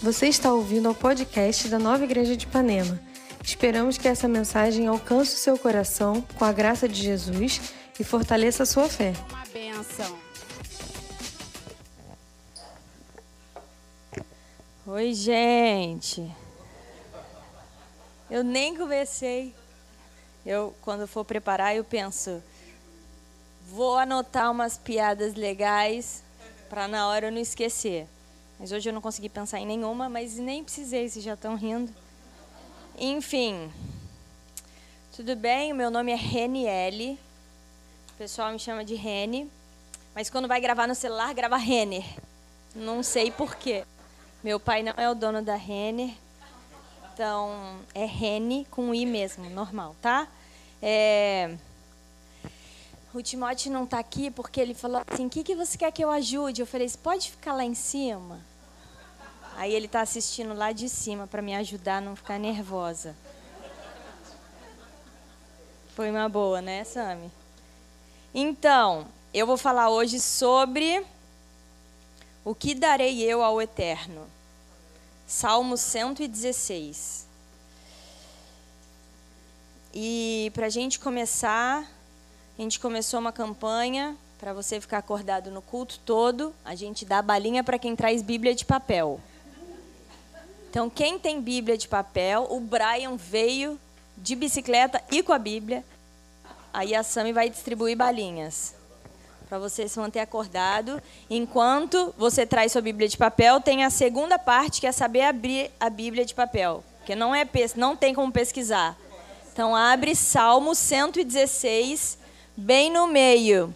Você está ouvindo ao podcast da Nova Igreja de Ipanema. Esperamos que essa mensagem alcance o seu coração com a graça de Jesus e fortaleça a sua fé. Uma benção. Oi, gente. Eu nem comecei. Eu, quando for preparar, eu penso, vou anotar umas piadas legais para na hora eu não esquecer. Mas hoje eu não consegui pensar em nenhuma, mas nem precisei, se já estão rindo. Enfim, tudo bem? O meu nome é Reniele. O pessoal me chama de Rene. Mas quando vai gravar no celular, grava Renner. Não sei porquê. Meu pai não é o dono da Renner. Então, é Rene com I mesmo, normal, tá? É... O Timóteo não está aqui porque ele falou assim: o que, que você quer que eu ajude? Eu falei: você pode ficar lá em cima? Aí ele está assistindo lá de cima para me ajudar a não ficar nervosa. Foi uma boa, né, Sami? Então, eu vou falar hoje sobre o que darei eu ao Eterno. Salmo 116. E para a gente começar, a gente começou uma campanha para você ficar acordado no culto todo. A gente dá balinha para quem traz Bíblia de papel. Então, quem tem Bíblia de papel, o Brian veio de bicicleta e com a Bíblia. Aí a Sami vai distribuir balinhas para você se manter acordado. Enquanto você traz sua Bíblia de papel, tem a segunda parte que é saber abrir a Bíblia de papel, porque não é não tem como pesquisar. Então abre Salmo 116, bem no meio.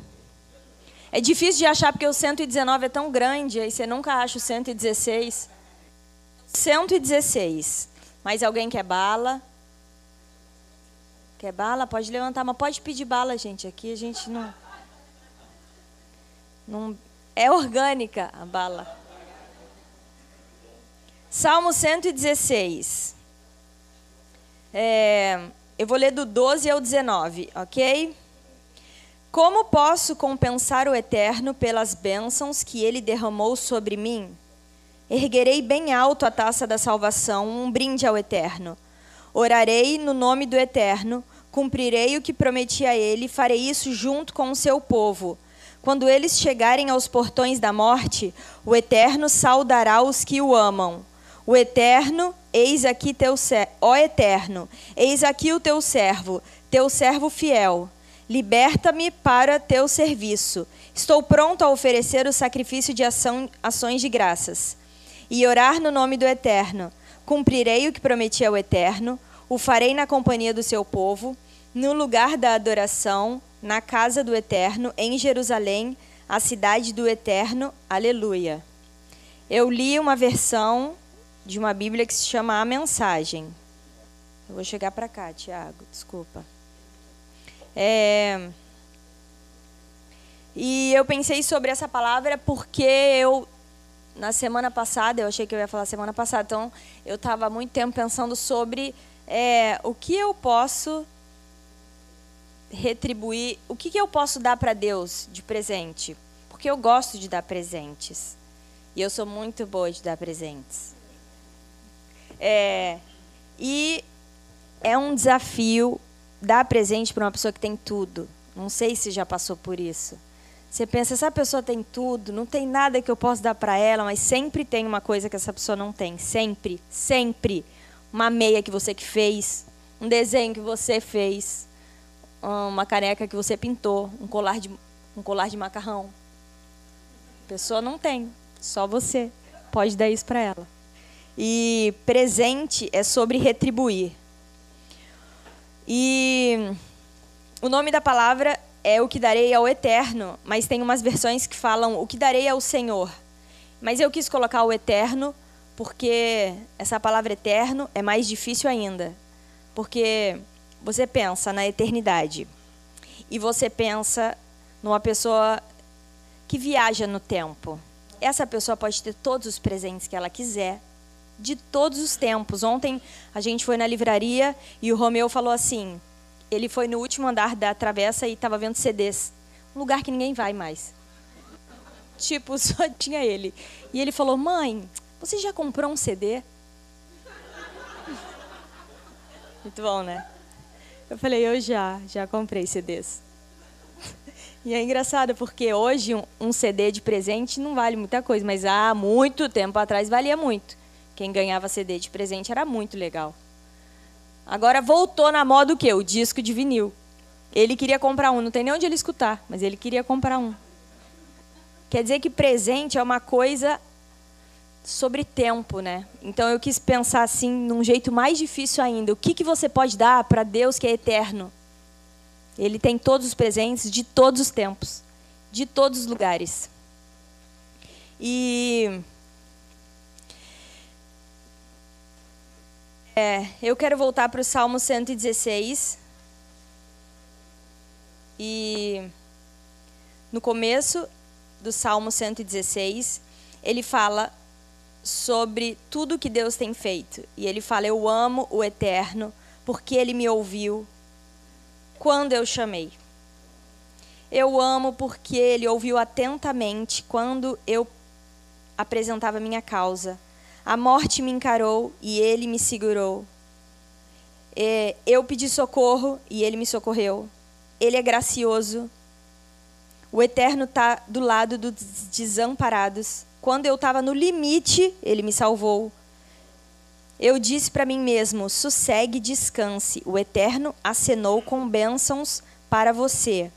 É difícil de achar porque o 119 é tão grande, aí você nunca acha o 116. 116. Mais alguém quer bala? Quer bala? Pode levantar, mas pode pedir bala, gente. Aqui a gente não. não é orgânica a bala. Salmo 116. É, eu vou ler do 12 ao 19, ok? Como posso compensar o Eterno pelas bênçãos que ele derramou sobre mim? Erguerei bem alto a taça da salvação, um brinde ao Eterno. Orarei no nome do Eterno, cumprirei o que prometi a ele, farei isso junto com o seu povo. Quando eles chegarem aos portões da morte, o Eterno saudará os que o amam. O Eterno, eis aqui teu ó Eterno, eis aqui o teu servo, teu servo fiel. Liberta-me para teu serviço. Estou pronto a oferecer o sacrifício de ação, ações de graças e orar no nome do Eterno. Cumprirei o que prometi ao Eterno, o farei na companhia do seu povo, no lugar da adoração, na casa do Eterno, em Jerusalém, a cidade do Eterno. Aleluia. Eu li uma versão de uma Bíblia que se chama A Mensagem. Eu vou chegar para cá, Tiago, desculpa. É... E eu pensei sobre essa palavra porque eu na semana passada, eu achei que eu ia falar semana passada, então eu estava muito tempo pensando sobre é, o que eu posso retribuir, o que, que eu posso dar para Deus de presente. Porque eu gosto de dar presentes. E eu sou muito boa de dar presentes. É, e é um desafio dar presente para uma pessoa que tem tudo. Não sei se já passou por isso. Você pensa, essa pessoa tem tudo, não tem nada que eu possa dar para ela, mas sempre tem uma coisa que essa pessoa não tem. Sempre, sempre. Uma meia que você que fez, um desenho que você fez, uma caneca que você pintou, um colar de, um colar de macarrão. A pessoa não tem, só você pode dar isso para ela. E presente é sobre retribuir. E o nome da palavra é o que darei ao eterno, mas tem umas versões que falam o que darei ao Senhor. Mas eu quis colocar o eterno porque essa palavra eterno é mais difícil ainda. Porque você pensa na eternidade e você pensa numa pessoa que viaja no tempo. Essa pessoa pode ter todos os presentes que ela quiser, de todos os tempos. Ontem a gente foi na livraria e o Romeu falou assim: ele foi no último andar da travessa e estava vendo CDs. Um lugar que ninguém vai mais. Tipo, só tinha ele. E ele falou: Mãe, Você já comprou um CD? Muito bom, né? Eu falei, eu já, já comprei CDs. E é engraçado porque hoje um, CD de presente não vale muita coisa, mas há muito tempo atrás valia muito. Quem ganhava CD de presente era muito legal. Agora voltou na moda o quê? O disco de vinil. Ele queria comprar um, não tem nem onde ele escutar, mas ele queria comprar um. Quer dizer que presente é uma coisa sobre tempo, né? Então eu quis pensar assim, num jeito mais difícil ainda. O que, que você pode dar para Deus que é eterno? Ele tem todos os presentes de todos os tempos, de todos os lugares. E é, eu quero voltar para o Salmo 116. E no começo do Salmo 116, ele fala sobre tudo que Deus tem feito. E ele fala: Eu amo o Eterno, porque ele me ouviu quando eu chamei. Eu amo porque ele ouviu atentamente quando eu apresentava minha causa. A morte me encarou e ele me segurou. Eu pedi socorro e ele me socorreu. Ele é gracioso. O Eterno está do lado dos desamparados. Quando eu estava no limite, ele me salvou. Eu disse para mim mesmo: sossegue e descanse. O Eterno acenou com bênçãos para você.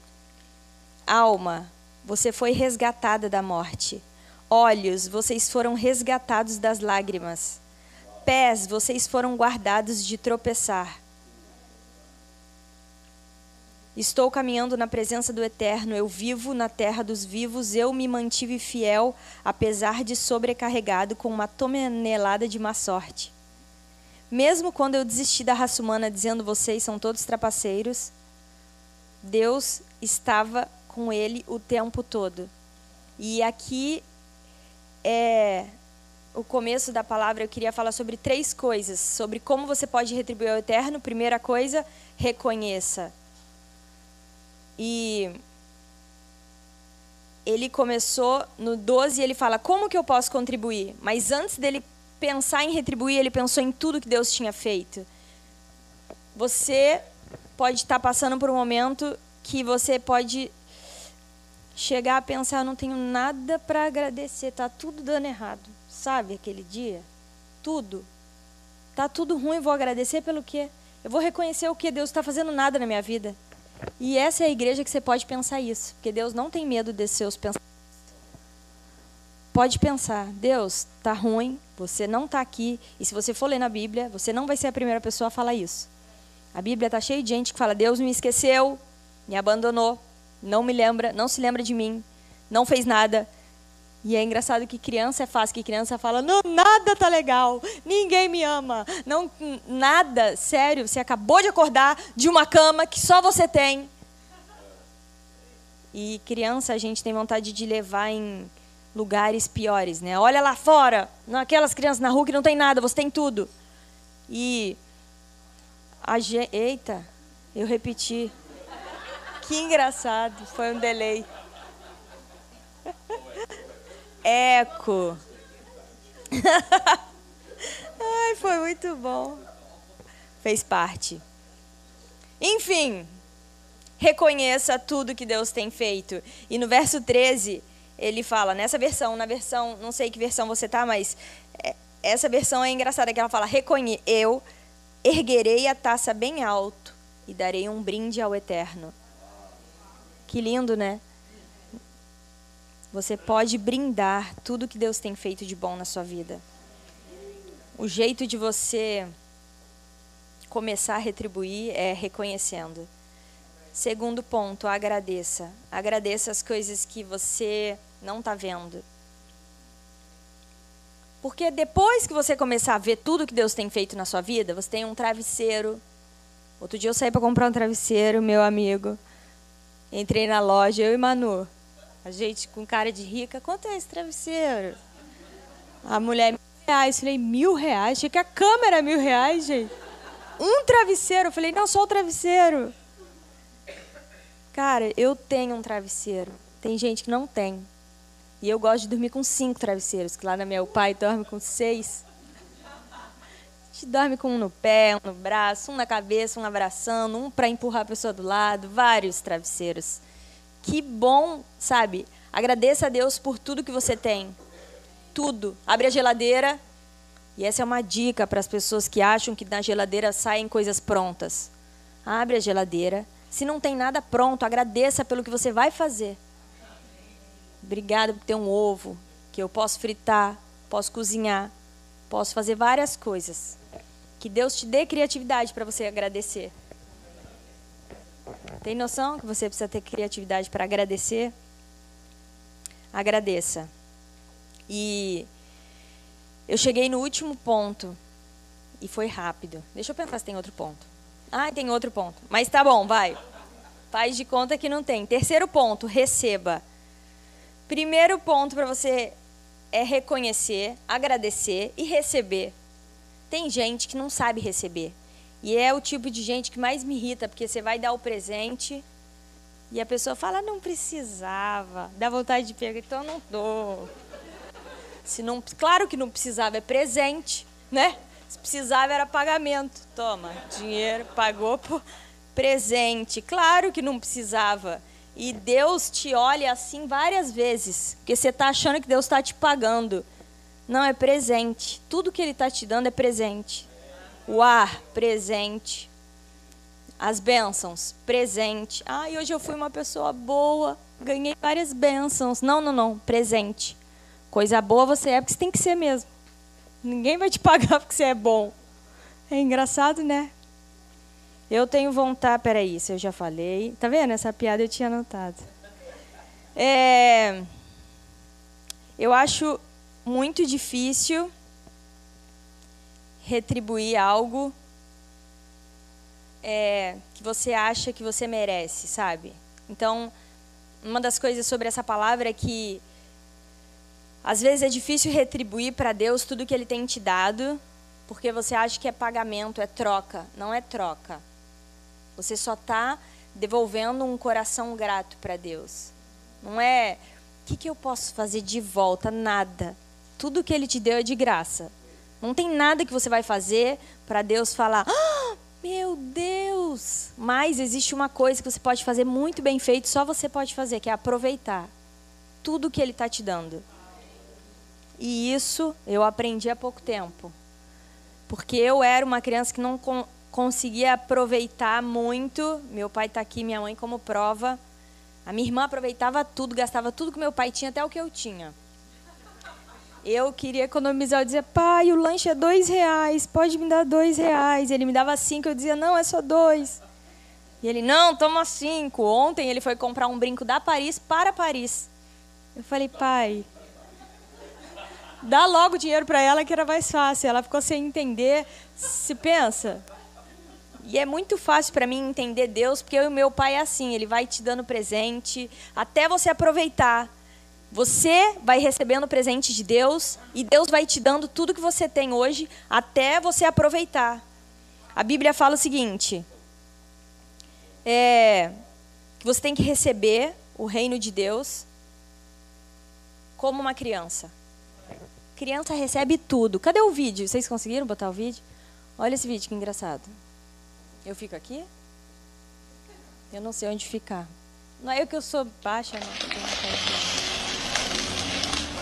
Alma, você foi resgatada da morte. Olhos, vocês foram resgatados das lágrimas. Pés, vocês foram guardados de tropeçar. Estou caminhando na presença do Eterno, eu vivo na terra dos vivos, eu me mantive fiel, apesar de sobrecarregado com uma tonelada de má sorte. Mesmo quando eu desisti da raça humana dizendo vocês são todos trapaceiros, Deus estava com ele o tempo todo. E aqui é o começo da palavra, eu queria falar sobre três coisas, sobre como você pode retribuir ao Eterno. Primeira coisa, reconheça e ele começou no 12 e ele fala: Como que eu posso contribuir? Mas antes dele pensar em retribuir, ele pensou em tudo que Deus tinha feito. Você pode estar passando por um momento que você pode chegar a pensar: Não tenho nada para agradecer, tá tudo dando errado. Sabe aquele dia? Tudo. Tá tudo ruim, vou agradecer pelo quê? Eu vou reconhecer o que Deus está fazendo nada na minha vida. E essa é a igreja que você pode pensar isso, porque Deus não tem medo desses seus pensamentos. Pode pensar, Deus, tá ruim, você não está aqui, e se você for ler na Bíblia, você não vai ser a primeira pessoa a falar isso. A Bíblia está cheia de gente que fala: Deus me esqueceu, me abandonou, não me lembra, não se lembra de mim, não fez nada. E é engraçado que criança é fácil, que criança fala: "Não, nada tá legal. Ninguém me ama. Não nada, sério, você acabou de acordar de uma cama que só você tem". E criança a gente tem vontade de levar em lugares piores, né? Olha lá fora, naquelas crianças na rua que não tem nada, você tem tudo. E a eita, eu repeti. Que engraçado, foi um delay. Eco. Ai, foi muito bom. Fez parte. Enfim, reconheça tudo que Deus tem feito. E no verso 13, ele fala, nessa versão, na versão, não sei que versão você tá, mas é, essa versão é engraçada que ela fala: "Reconhe eu erguerei a taça bem alto e darei um brinde ao Eterno". Que lindo, né? Você pode brindar tudo que Deus tem feito de bom na sua vida. O jeito de você começar a retribuir é reconhecendo. Segundo ponto, agradeça. Agradeça as coisas que você não está vendo. Porque depois que você começar a ver tudo que Deus tem feito na sua vida, você tem um travesseiro. Outro dia eu saí para comprar um travesseiro, meu amigo. Entrei na loja, eu e Manu. A gente com cara de rica, quanto é esse travesseiro? A mulher, mil reais. Falei, mil reais? Achei que a câmera mil reais, gente. Um travesseiro. Eu falei, não, só o travesseiro. Cara, eu tenho um travesseiro. Tem gente que não tem. E eu gosto de dormir com cinco travesseiros, que lá na meu pai dorme com seis. Gente dorme com um no pé, um no braço, um na cabeça, um abraçando, um para empurrar a pessoa do lado, vários travesseiros. Que bom, sabe? Agradeça a Deus por tudo que você tem. Tudo. Abre a geladeira. E essa é uma dica para as pessoas que acham que na geladeira saem coisas prontas. Abre a geladeira. Se não tem nada pronto, agradeça pelo que você vai fazer. Obrigada por ter um ovo que eu posso fritar, posso cozinhar, posso fazer várias coisas. Que Deus te dê criatividade para você agradecer. Tem noção que você precisa ter criatividade para agradecer? Agradeça. E eu cheguei no último ponto e foi rápido. Deixa eu pensar se tem outro ponto. Ah, tem outro ponto. Mas tá bom, vai. Faz de conta que não tem. Terceiro ponto, receba. Primeiro ponto para você é reconhecer, agradecer e receber. Tem gente que não sabe receber. E é o tipo de gente que mais me irrita, porque você vai dar o presente e a pessoa fala, não precisava. Dá vontade de pegar, então não dou. Se não, claro que não precisava, é presente, né? Se precisava era pagamento. Toma, dinheiro, pagou por presente. Claro que não precisava. E Deus te olha assim várias vezes, porque você está achando que Deus está te pagando. Não, é presente. Tudo que Ele está te dando é presente. O ar, presente. As bênçãos, presente. Ah, e hoje eu fui uma pessoa boa, ganhei várias bênçãos. Não, não, não, presente. Coisa boa você é porque você tem que ser mesmo. Ninguém vai te pagar porque você é bom. É engraçado, né? Eu tenho vontade. Peraí, se eu já falei. Tá vendo? Essa piada eu tinha anotado. É, eu acho muito difícil retribuir algo é, que você acha que você merece, sabe? Então, uma das coisas sobre essa palavra é que às vezes é difícil retribuir para Deus tudo que Ele tem te dado, porque você acha que é pagamento, é troca. Não é troca. Você só está devolvendo um coração grato para Deus. Não é o que, que eu posso fazer de volta? Nada. Tudo que Ele te deu é de graça. Não tem nada que você vai fazer para Deus falar, ah, meu Deus! Mas existe uma coisa que você pode fazer muito bem feito, só você pode fazer, que é aproveitar tudo que Ele está te dando. E isso eu aprendi há pouco tempo. Porque eu era uma criança que não con conseguia aproveitar muito. Meu pai está aqui, minha mãe como prova. A minha irmã aproveitava tudo, gastava tudo que meu pai tinha, até o que eu tinha. Eu queria economizar, eu dizia, pai, o lanche é dois reais, pode me dar dois reais. Ele me dava cinco, eu dizia, não, é só dois. E ele, não, toma cinco. Ontem ele foi comprar um brinco da Paris para Paris. Eu falei, pai, dá logo dinheiro para ela que era mais fácil. Ela ficou sem entender. Se pensa. E é muito fácil para mim entender Deus, porque e meu pai é assim, ele vai te dando presente até você aproveitar. Você vai recebendo presente de Deus e Deus vai te dando tudo que você tem hoje até você aproveitar. A Bíblia fala o seguinte: é, você tem que receber o reino de Deus como uma criança. Criança recebe tudo. Cadê o vídeo? Vocês conseguiram botar o vídeo? Olha esse vídeo, que engraçado. Eu fico aqui? Eu não sei onde ficar. Não é eu que eu sou baixa, não.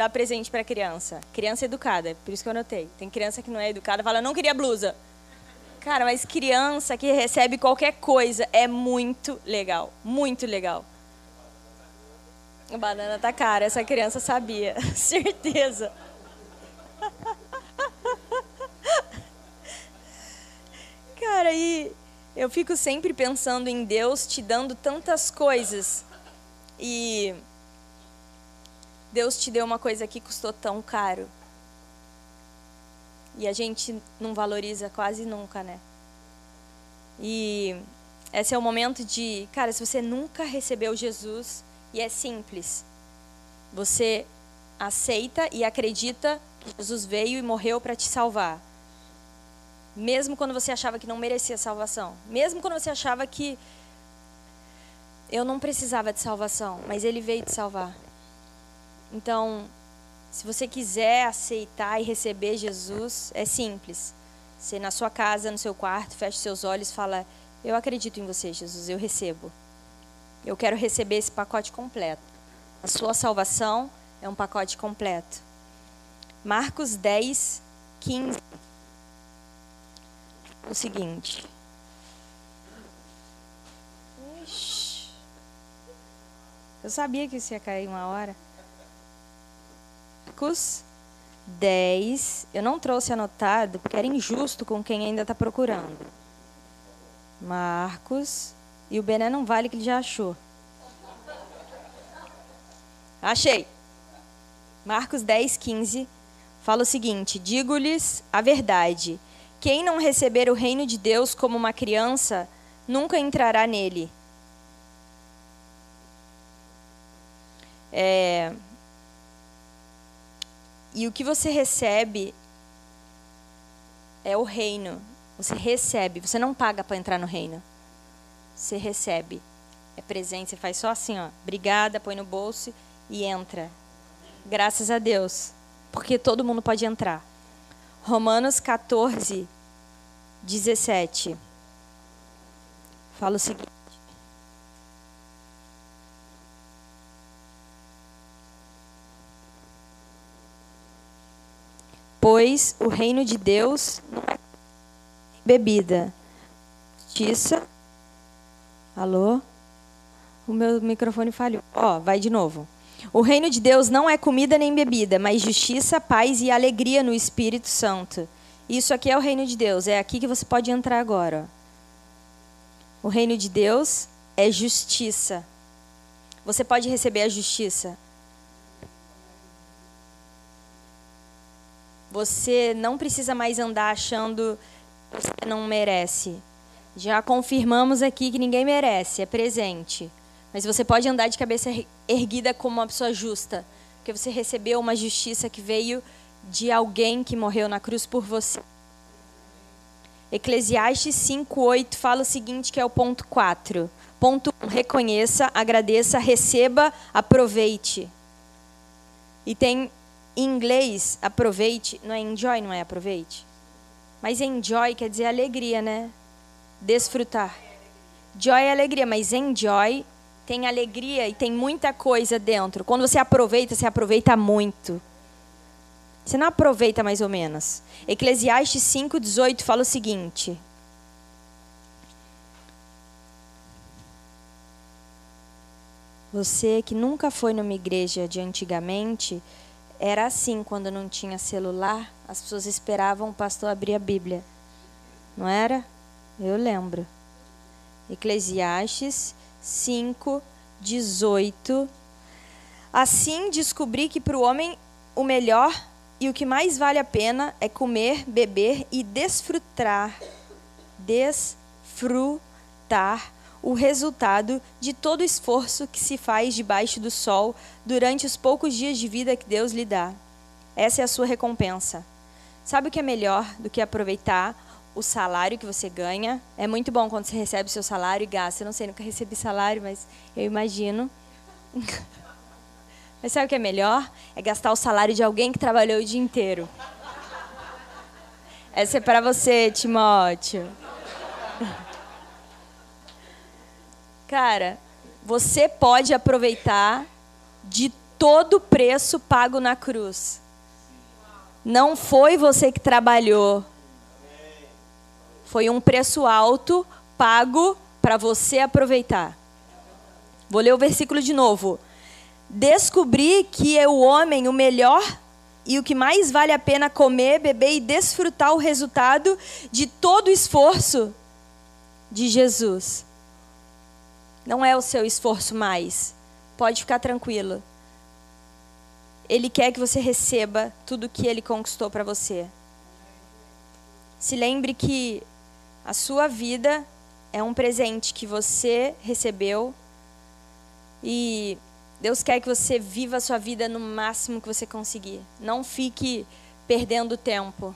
dar presente para criança. Criança educada, por isso que eu anotei. Tem criança que não é educada, fala, não queria blusa. Cara, mas criança que recebe qualquer coisa é muito legal. Muito legal. A banana tá cara, essa criança sabia. Certeza. Cara, e eu fico sempre pensando em Deus te dando tantas coisas. E Deus te deu uma coisa que custou tão caro. E a gente não valoriza quase nunca, né? E esse é o momento de, cara, se você nunca recebeu Jesus, e é simples, você aceita e acredita que Jesus veio e morreu para te salvar. Mesmo quando você achava que não merecia salvação. Mesmo quando você achava que eu não precisava de salvação, mas ele veio te salvar. Então, se você quiser aceitar e receber Jesus, é simples. Você na sua casa, no seu quarto, fecha seus olhos fala: Eu acredito em você, Jesus, eu recebo. Eu quero receber esse pacote completo. A sua salvação é um pacote completo. Marcos 10, 15. O seguinte. Eu sabia que isso ia cair uma hora. Marcos 10. Eu não trouxe anotado porque era injusto com quem ainda está procurando. Marcos. E o Bené não vale que ele já achou. Achei. Marcos 10, 15 fala o seguinte: Digo-lhes a verdade. Quem não receber o reino de Deus como uma criança, nunca entrará nele. É, e o que você recebe é o reino. Você recebe, você não paga para entrar no reino. Você recebe. É presente, você faz só assim, ó. Obrigada, põe no bolso e entra. Graças a Deus. Porque todo mundo pode entrar. Romanos 14, 17. Fala o seguinte. Pois o reino de Deus não é bebida, justiça. Alô? O meu microfone falhou. Ó, vai de novo. O reino de Deus não é comida nem bebida, mas justiça, paz e alegria no Espírito Santo. Isso aqui é o reino de Deus. É aqui que você pode entrar agora. O reino de Deus é justiça. Você pode receber a justiça. Você não precisa mais andar achando que você não merece. Já confirmamos aqui que ninguém merece, é presente. Mas você pode andar de cabeça erguida como uma pessoa justa, porque você recebeu uma justiça que veio de alguém que morreu na cruz por você. Eclesiastes 5:8 fala o seguinte, que é o ponto 4. Ponto 1, reconheça, agradeça, receba, aproveite. E tem em inglês, aproveite, não é enjoy, não é aproveite? Mas enjoy quer dizer alegria, né? Desfrutar. Joy é alegria, mas enjoy tem alegria e tem muita coisa dentro. Quando você aproveita, você aproveita muito. Você não aproveita mais ou menos. Eclesiastes 5:18 fala o seguinte: Você que nunca foi numa igreja de antigamente, era assim quando não tinha celular, as pessoas esperavam o pastor abrir a Bíblia. Não era? Eu lembro. Eclesiastes 5, 18. Assim descobri que para o homem o melhor e o que mais vale a pena é comer, beber e desfrutar. Desfrutar o resultado de todo o esforço que se faz debaixo do sol durante os poucos dias de vida que Deus lhe dá. Essa é a sua recompensa. Sabe o que é melhor do que aproveitar o salário que você ganha? É muito bom quando você recebe o seu salário e gasta. Eu não sei, nunca recebi salário, mas eu imagino. mas sabe o que é melhor? É gastar o salário de alguém que trabalhou o dia inteiro. Essa é para você, Timóteo. Cara, você pode aproveitar de todo o preço pago na cruz. Não foi você que trabalhou. Foi um preço alto pago para você aproveitar. Vou ler o versículo de novo. Descobri que é o homem o melhor e o que mais vale a pena comer, beber e desfrutar o resultado de todo o esforço de Jesus. Não é o seu esforço mais. Pode ficar tranquilo. Ele quer que você receba tudo que ele conquistou para você. Se lembre que a sua vida é um presente que você recebeu e Deus quer que você viva a sua vida no máximo que você conseguir. Não fique perdendo tempo.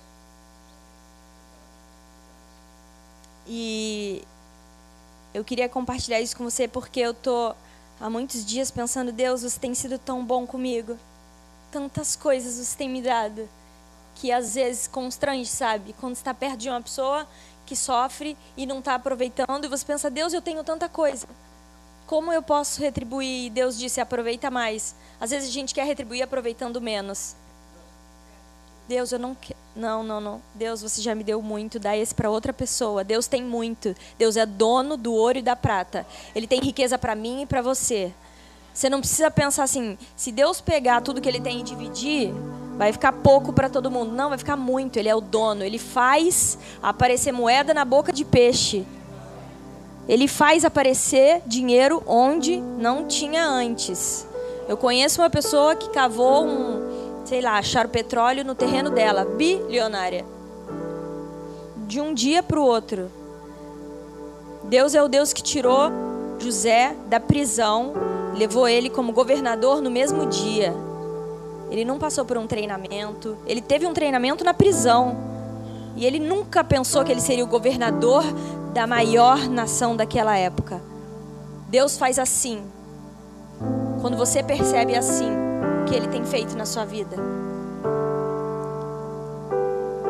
E eu queria compartilhar isso com você porque eu tô há muitos dias pensando, Deus, você tem sido tão bom comigo. Tantas coisas você tem me dado que às vezes constrange, sabe? Quando está perto de uma pessoa que sofre e não está aproveitando e você pensa, Deus, eu tenho tanta coisa. Como eu posso retribuir? Deus disse, aproveita mais. Às vezes a gente quer retribuir aproveitando menos. Deus, eu não quero. Não, não, não. Deus, você já me deu muito, dá esse para outra pessoa. Deus tem muito. Deus é dono do ouro e da prata. Ele tem riqueza para mim e para você. Você não precisa pensar assim, se Deus pegar tudo que ele tem e dividir, vai ficar pouco para todo mundo. Não, vai ficar muito. Ele é o dono. Ele faz aparecer moeda na boca de peixe. Ele faz aparecer dinheiro onde não tinha antes. Eu conheço uma pessoa que cavou um, sei lá, acharam petróleo no terreno dela, bilionária. De um dia para o outro. Deus é o Deus que tirou José da prisão, levou ele como governador no mesmo dia. Ele não passou por um treinamento, ele teve um treinamento na prisão. E ele nunca pensou que ele seria o governador da maior nação daquela época. Deus faz assim. Quando você percebe assim que ele tem feito na sua vida.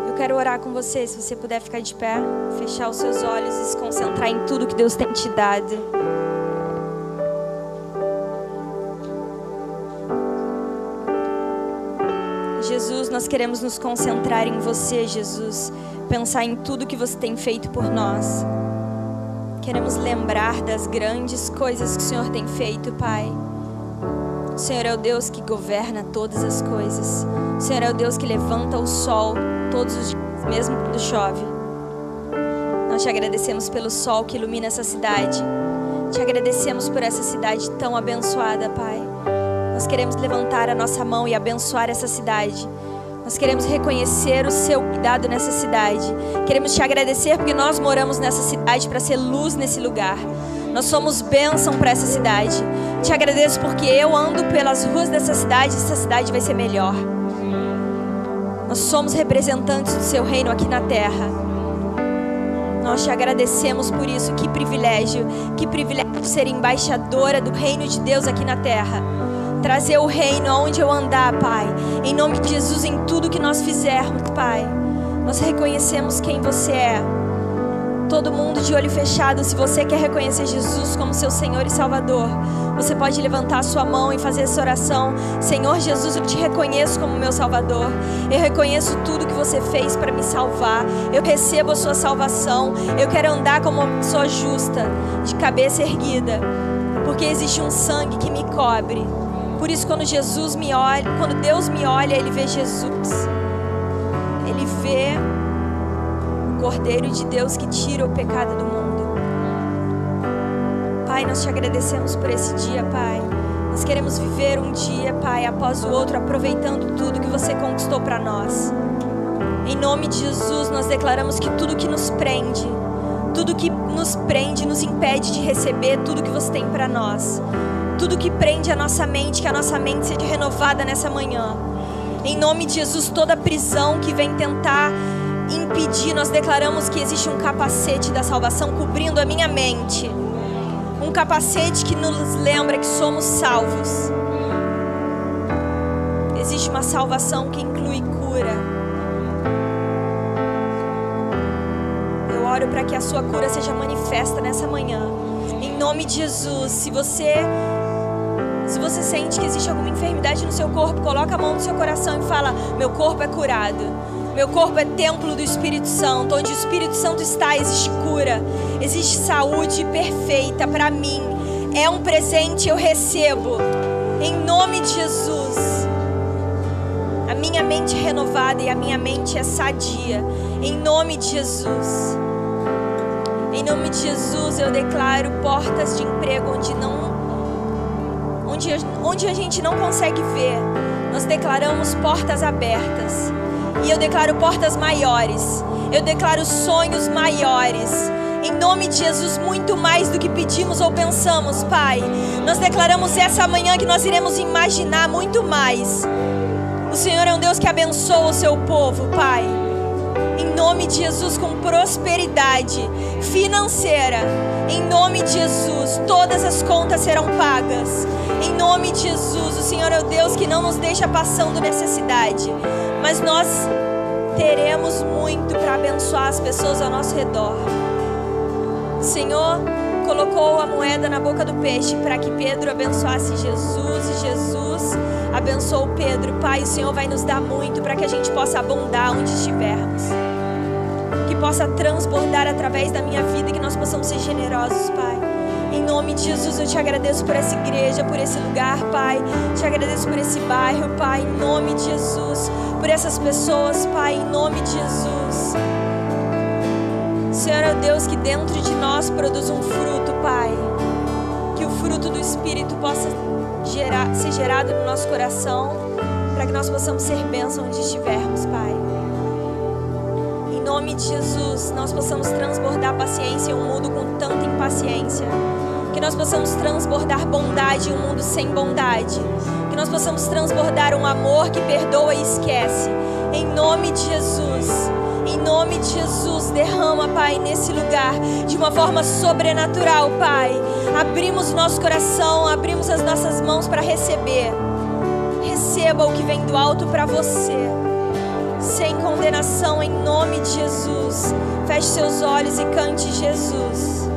Eu quero orar com você, se você puder ficar de pé, fechar os seus olhos e se concentrar em tudo que Deus tem te dado. Jesus, nós queremos nos concentrar em você, Jesus pensar em tudo que você tem feito por nós. Queremos lembrar das grandes coisas que o Senhor tem feito, Pai. Senhor é o Deus que governa todas as coisas. Senhor é o Deus que levanta o sol todos os dias, mesmo quando chove. Nós te agradecemos pelo sol que ilumina essa cidade. Te agradecemos por essa cidade tão abençoada, Pai. Nós queremos levantar a nossa mão e abençoar essa cidade. Nós queremos reconhecer o seu cuidado nessa cidade. Queremos te agradecer porque nós moramos nessa cidade para ser luz nesse lugar. Nós somos bênção para essa cidade. Te agradeço porque eu ando pelas ruas dessa cidade e essa cidade vai ser melhor. Nós somos representantes do seu reino aqui na terra. Nós te agradecemos por isso. Que privilégio, que privilégio ser embaixadora do reino de Deus aqui na terra trazer o reino aonde eu andar, Pai. Em nome de Jesus, em tudo que nós fizermos, Pai. Nós reconhecemos quem você é. Todo mundo de olho fechado, se você quer reconhecer Jesus como seu Senhor e Salvador, você pode levantar a sua mão e fazer essa oração. Senhor Jesus, eu te reconheço como meu Salvador. Eu reconheço tudo que você fez para me salvar. Eu recebo a sua salvação. Eu quero andar como uma pessoa justa, de cabeça erguida, porque existe um sangue que me cobre. Por isso, quando Jesus me olha, quando Deus me olha, Ele vê Jesus. Ele vê Cordeiro de Deus que tira o pecado do mundo. Pai, nós te agradecemos por esse dia, Pai. Nós queremos viver um dia, Pai, após o outro, aproveitando tudo que você conquistou para nós. Em nome de Jesus, nós declaramos que tudo que nos prende, tudo que nos prende, nos impede de receber tudo que você tem para nós tudo que prende a nossa mente, que a nossa mente seja renovada nessa manhã. Em nome de Jesus, toda prisão que vem tentar impedir, nós declaramos que existe um capacete da salvação cobrindo a minha mente. Um capacete que nos lembra que somos salvos. Existe uma salvação que inclui cura. Eu oro para que a sua cura seja manifesta nessa manhã. Em nome de Jesus, se você se você sente que existe alguma enfermidade no seu corpo, coloca a mão no seu coração e fala: Meu corpo é curado. Meu corpo é templo do Espírito Santo. Onde o Espírito Santo está, existe cura, existe saúde perfeita para mim. É um presente, eu recebo. Em nome de Jesus. A minha mente renovada e a minha mente é sadia. Em nome de Jesus. Em nome de Jesus, eu declaro portas de emprego onde não onde, onde a gente não consegue ver. Nós declaramos portas abertas. E eu declaro portas maiores. Eu declaro sonhos maiores. Em nome de Jesus, muito mais do que pedimos ou pensamos, Pai. Nós declaramos essa manhã que nós iremos imaginar muito mais. O Senhor é um Deus que abençoa o seu povo, Pai em nome de Jesus, com prosperidade financeira. Em nome de Jesus, todas as contas serão pagas. Em nome de Jesus, o Senhor é o Deus que não nos deixa passando necessidade, mas nós teremos muito para abençoar as pessoas ao nosso redor. Senhor, colocou a moeda na boca do peixe para que Pedro abençoasse Jesus e Jesus abençoou Pedro. Pai, o Senhor vai nos dar muito para que a gente possa abundar onde estivermos. Que possa transbordar através da minha vida, que nós possamos ser generosos, Pai. Nome de Jesus, eu te agradeço por essa igreja, por esse lugar, Pai. Te agradeço por esse bairro, Pai. Em nome de Jesus. Por essas pessoas, Pai. Em nome de Jesus. Senhor é Deus que dentro de nós produz um fruto, Pai. Que o fruto do Espírito possa gerar, ser gerado no nosso coração, para que nós possamos ser bênção onde estivermos, Pai. Em nome de Jesus, nós possamos transbordar paciência em um mundo com tanta impaciência. Que nós possamos transbordar bondade em um mundo sem bondade. Que nós possamos transbordar um amor que perdoa e esquece. Em nome de Jesus. Em nome de Jesus, derrama, Pai, nesse lugar de uma forma sobrenatural, Pai. Abrimos nosso coração, abrimos as nossas mãos para receber. Receba o que vem do alto para você. Sem condenação, em nome de Jesus. Feche seus olhos e cante Jesus.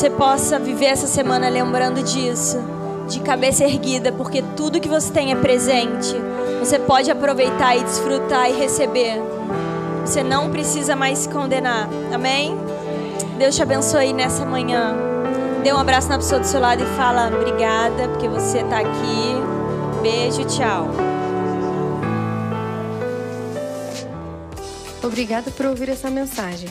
Você possa viver essa semana lembrando disso, de cabeça erguida, porque tudo que você tem é presente. Você pode aproveitar e desfrutar e receber. Você não precisa mais se condenar. Amém? Deus te abençoe nessa manhã. Dê um abraço na pessoa do seu lado e fala obrigada porque você está aqui. Beijo, tchau. Obrigada por ouvir essa mensagem.